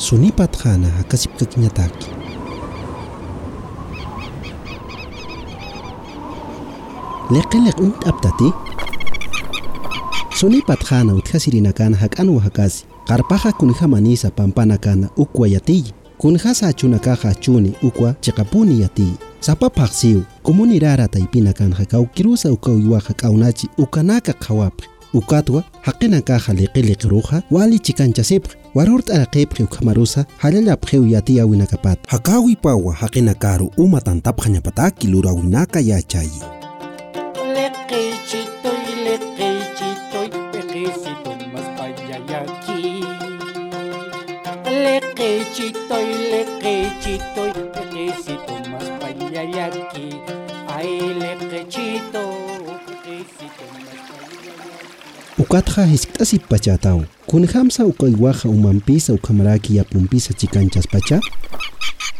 そにパターナはかしぷかきなたき leqilek umt abtati suni hak anu utjasirinakana Karpaha wahakasi manisa kunjamanisa pampanakana ukwa yatiy kunja sachunakaqa chuni ukwa chiqapuni yati. sapa paqsiw Komunirara taypina kan hakau kirusa ukau yuwa hak'aunachi ukanaka qhawapi ukatwa حقنا كا خليقي لقروخة والي تشيكان تسيبخ warurt araqipqiw qhamarusa jallalapqiw yatiyawinakapat haqawiy pawa haqina karu uma tantapqa ñapataki lurawinaka yachayi liqiychituy ay ukatqa hisk'tasip pachataw kunhamsa ukaywaqa umanpisa ukhamaraki yapunpisa chikanchaspacha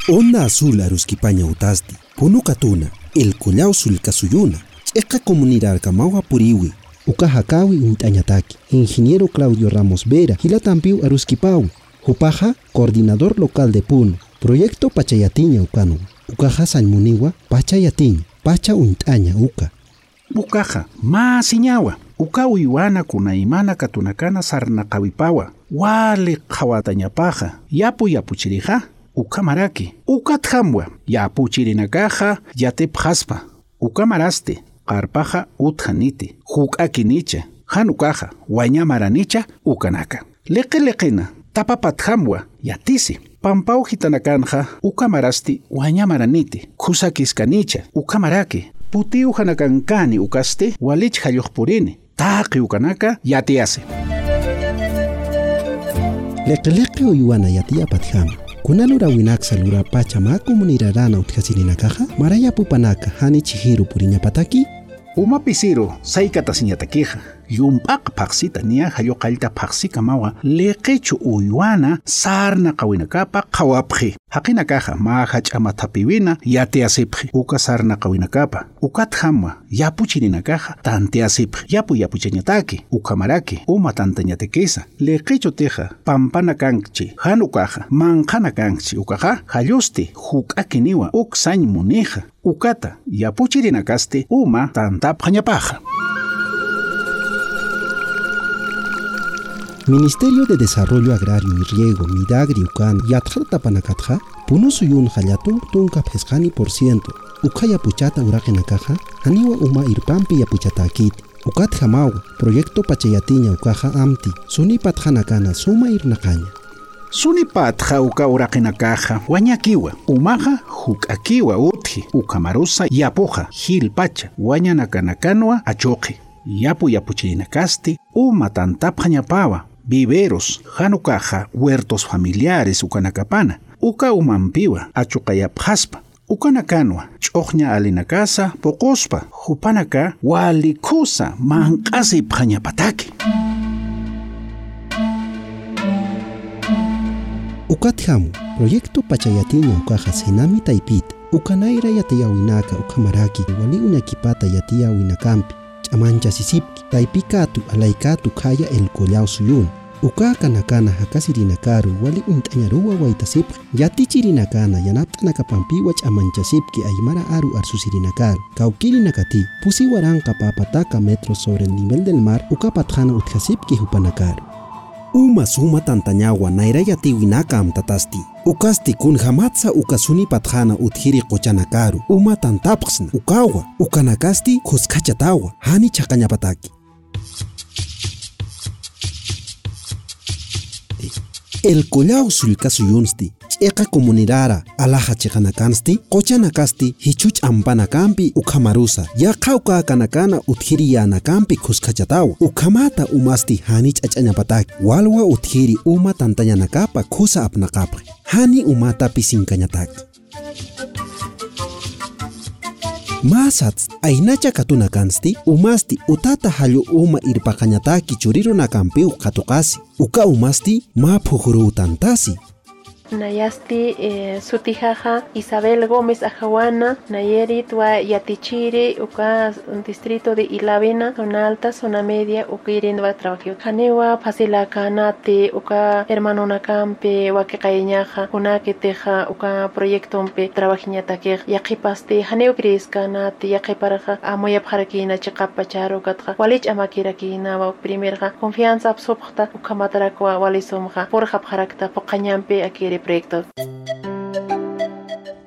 onda azul aruskipaña utasti punuka tuna el collao sulkasuyuna ch'eqa comunirarkamawa puriwi. Uka hakawi unt'añataki ingeniero claudio ramos vera hilatampiw aruskipawi hupaqa coordinador local de puno. Proyecto pachayatiña ukanwan ukaqa sañmuniwa pachayatiña. Pacha unt'aña uka Ukaja, masiñawa. Uka ukawiwanakuna imanakatunakana sarnaqawipawa wali qhawatañapaqa yapu yapuchiriqa ukamaraki ukatjamwa yapuchirinakaqa yatipqaspa ukamaraste qarpaqa utjaniti juk'akinicha huk'aki nicha wañamaranicha ukanaka. Liqi liqina tapapatqhamwa yatisi pampaw hitanakanja ukamarasti wañamaraniti khusakisqanicha ukamaraki putiyuj hanakankani ukaste walich Taqi ukanaka yatiase. leqeleqe uywana yatiyapatjama kunalura winaksa lura pacha ma comunirarana utkasirinakaja marayapupanaka hani chihiru puriñapataki Uma pisiro yumpaqa phaqsita niya qallita phaqsika mawa liqichu uywana sarna qawinakapa qhawapqi haqina kaja maja ch'amatapiwina yateasipqi. Uka sarna qawinakapa ukathamwa yapuchininakaja tanteasipqi. Yapu yapuchañataki ukamaraki uma tantañatekisa liqichu tija pampana kanchi hanu kaja manqana kanchi ukaqa qallusti huk'akiniwa uk sañ munija ukata yapuchirinakasti uma tantapqa ñapaja Ministerio de Desarrollo Agrario y Riego Midagri Ucan Yatjata Tapanakatja Punusuyun Hayatun Tunka Pescani por ciento Ukaya Puchata Urakenakaja Haniwa Uma Irpampi Yapuchatakit Ukat Hamawa Proyecto Pachayatiña Ukaja Amti Sunipat Hanakana Suma Irnakaña Sunipatja uka uraqinakaja wañakiwa umaja huk'akiwa uthi ukamarusa yapuja hilpacha wañanakanakanwa achuqi yapu yapuchirinakasti uma tantapqañapawa viveros hanukaja huertos familiares ukanakapana uka umanpiwa achuqayapqaspa ukanakanwa ch'uqña alinakasa poqospa hupanaka walikusa manq'asipqañapataki Ukatjamu Proyecto Pachayatiña Ukaja Senami Taipit Ukanaira Yatayawinaka Ukamaraki Wali Unakipata Yatiyawinakampi Chamancha Sisipki Taipikatu Alaikatu Kaya El Collao Suyun Ukaka nakana hakasirinakaru wali unt'añaruwa waytasipqa yatichirinakana yanapt'anakapampiwa ch'amanchasipki aymara aru arsusirinakaru kawkirinakati pusiwaranqa papataka metros sobre el nivel del mar ukapatjana utjasipki hupanakaru Uma suma tantañawa nairaya tiwinaka amtatasti. Ukasti kun hamatsa ukasuni patjana uthiri qochanakaru. Uma tantapqsna. Ukawa. Ukanakasti kuskachatawa. Hani chakañapataki. El collao sulcaso yunsti, eka comunidara, alaja chekanakansti, kochanakasti, hichuch ampanakampi ukamarusa, ya kauka kanakana uthiri yanakampi kuskachatawa, ukamata umasti hanich achanyapataki, walwa uthiri uma tantayanakapa kusa apnakapa, hani umata pisinkanyataki. Masats ainacha katuna kansti umasti utata hallu uma kanyata churiruna kampiu katukasi uka umasti maphujuru utantasi. Nayasti eh, Sutijaja Isabel Gómez Ajawana Nayerit wa Yatichiri uka distrito de Ilavena zona alta zona media uka irin wa trabajo Hanewa Pasila Kanate uka hermano nakampe wa kaqayañaja kunake teja uka proyecto pe trabajiñatake yaqipaste haneu gris kanate yaqiparaja amoyap harakina chiqapa charo katja walich amakirakina primerja confianza absobjta uka matarakwa walisomja porja harakta poqañampe akiri proyecto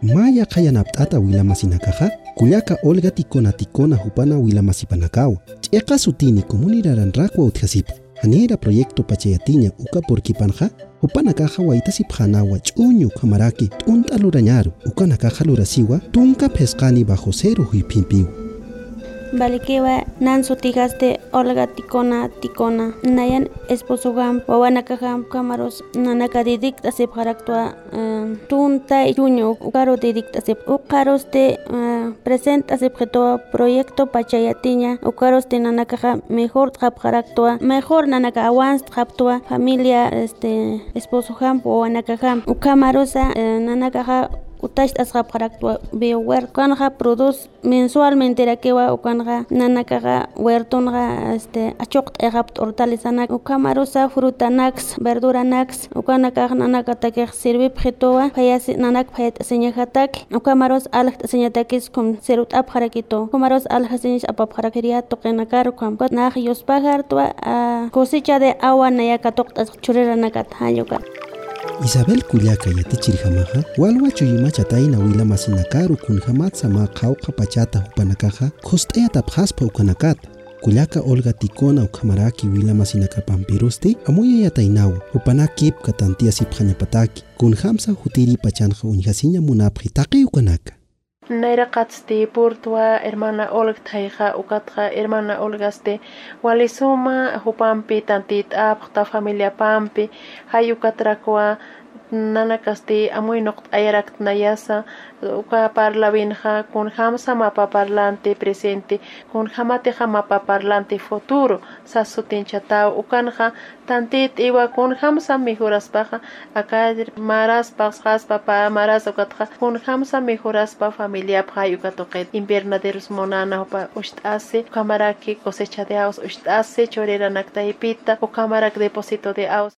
maya qayanapt'ata wilamasinakaqa kullaka olga tikona tikona hupana wilamasipanakawa ch'eqa sutini comuniraranrakwa utjasipa hanira proyecto pachayatiña uka porkipanja hupanakaqa waytasip hanawa ch'uñu kamaraki t'unt'alurañaru ukanakaqa lurasiwa tunka phesqani bajo cero huyphinpiwa Balikiwa nan sutigaste Olga Tikona Tikona Nayan esposo gam wawanaka gam kamaros nanaka didikta sep haraktua tunta yuño ukaro didikta sep ukaros te presenta sep jetoa proyecto pachayatiña ukaros te nanaka gam mejor trap haraktua mejor nanaka awans traptua familia este esposo gam wawanaka gam ukamarosa nanaka gam utash asqap qaraktua be huertonqa produce mensualmente rakewa ukanqa nanakaqa huertonqa este achoqta eqapt hortalizanak ukamarusa fruta nax verdura nax ukanakaq nanakatakej sirvip jetowa phayasi nanak phayat señajatak ukamaros alaj señatakis kum serut ap jarakito ukamaros alaj señas apap jarakeria toqenakar kam naj yospajartua cosecha de agua nayakatoqta chureranakat hayokat Isabel Kullaka yatichirjamaja walwa chuyimachatayna wilamasinakaru kunjamat sama qawqa pachata hupanakaja qhust'eya tapjaspa ukanakata Kullaka Olga Tikona ukhamaraki wilamasinakapampirusti amuya yataynawa hupana kipka tantiya sipqañapataki kunjamsa hutiri pachanqa uñhasiña munapqi taqi ukanaka Naira Katste Bortoa hermana Olga Tajha u hermana Olgaste Walizoma Hopampe Tantit a familia Pampi hay hayukatrakwa nanakaste amuy noqt ayarakt nayasa parla binja kun hamsa mapa parlante presente kun hamate mapa parlante futuro sasutin chatao ukanja tantit iwa kun hamsa mejoraspaja acá maras pasjas papa maras ukatja kun hamsa mejoraspa familia pja ukatoqet invernaderos monana upa ushtase kamaraki cosecha de aos ushtase chorera nakta ipita ukamarak depósito de aos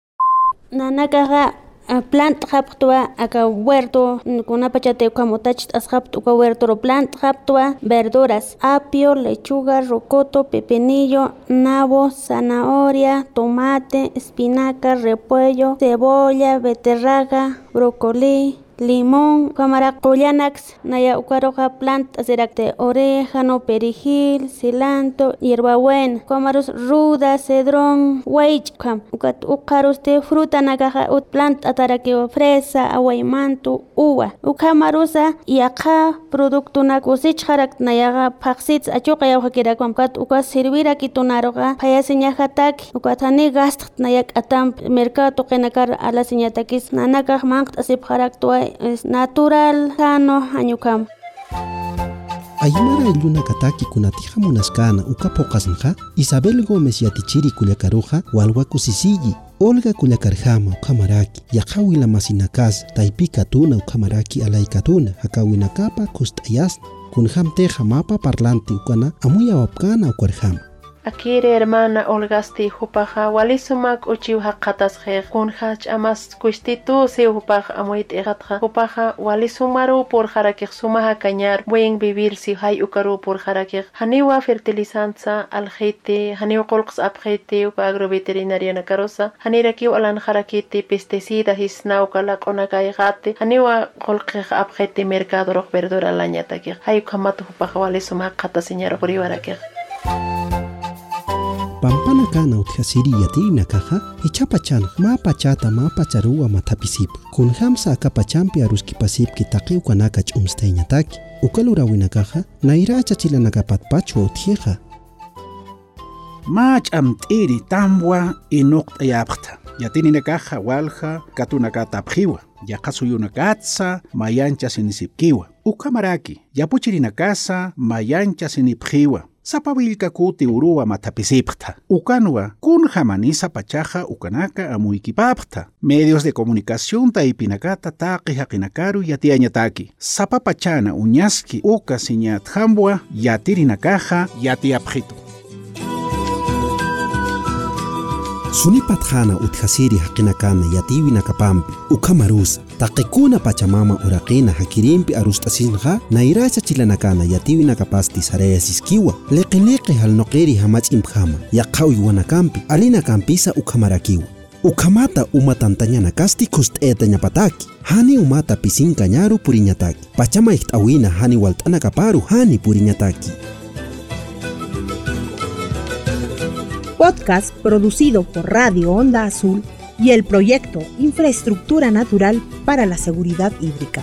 nanakaqa plant haptua aka huerto kunapachate kamotach ashapt uka huerto ro plant haptua verduras apio lechuga rocoto pepinillo nabo zanahoria tomate espinaca repollo cebolla beterraga brócoli limón, cámara collanax, naya ucaroja planta de orégano, perejil, cilantro, hierbabuena, cámaros ruda, cedrón, huaychcam, ucaros de fruta nagaja ut planta ataraque fresa, aguaymanto, uva, ucamarusa y acá producto na cosechjarak nayaga paxits achoka yauja kirakwam kat uka servir aquí tonaroga payasiñajatak ukatani gast nayak atam mercado qenakar ala siñatakis nanakaj mangt asipjarak es natural sano añukam Aymara Luna Kataki kunatija munaskana uka pokasnja Isabel Gómez yatichiri kullakaruja walwa kusisiji Olga kullakarjama ukamaraki yaqawila masinakas taypika tuna ukamaraki alaykatuna hakawinakapa kustayasna kunjamteja mapa parlante ukana amuya wapkana ukwarjama Akire hermana Olgasti hupaja walisumak uchiwha qatasje kunhach amas kustitu si hupaja amuit egatja hupaja walisumaru por jarakej sumaja cañar buen vivir si hay ukaru por jarakej haniwa fertilizanza aljeite haniwa qolqs abjeite uka agroveterinaria nakarosa hanirakiw alan jarakite pesticida hisna ukala qonakaygate haniwa qolqej abjeite mercado roj verdura lañatakej hay ukamatu hupaja walisumak qataseñar huriwarakej pampana kana utjasiriyatiynakaqa ichapachana mapachata mapacharuwa mathapisipaq wina akapachanpi na ira kanaka ch'umstayñataki ukalurawinakaqa pachu chilanakapatpachwa Mach am t'iri tamwa inuqta e yapqta yatininakaqa walha katunaka tapjiwa yaqa suyunakatsa mayancha sinisipkiwa ukamaraki ya yapuchirinakasa mayancha sinipjiwa Sapawilka kuti uruwa matapisipta. Ukanwa kun jamani sapachaja ukanaka amuikipapta. Medios de comunicación taipinakata taqi haqinakaru yatiañataki. Sapapachana uñaski uka siñat hambua yatirinakaja yatiapjito. sunipathana utkhasiri haqinakana yatiwinakapampi ukhamarusa taqikuna pachamama uraqina hakirimpi arust'asinqa nayrasha chilanakana yatiwinakapas tisarayasisquiwa liqiliqi halnoqiri hamach'impqhama yaqha uywanakampi alinakampisa ukhamarak'iwa ukhamata umatantañanakasti khust'etañapataki hani umata pisinkañaru puriñataki pachama ihtawina hani walt'anakaparu hani puriñataki podcast producido por Radio Onda Azul y el proyecto Infraestructura Natural para la Seguridad Hídrica.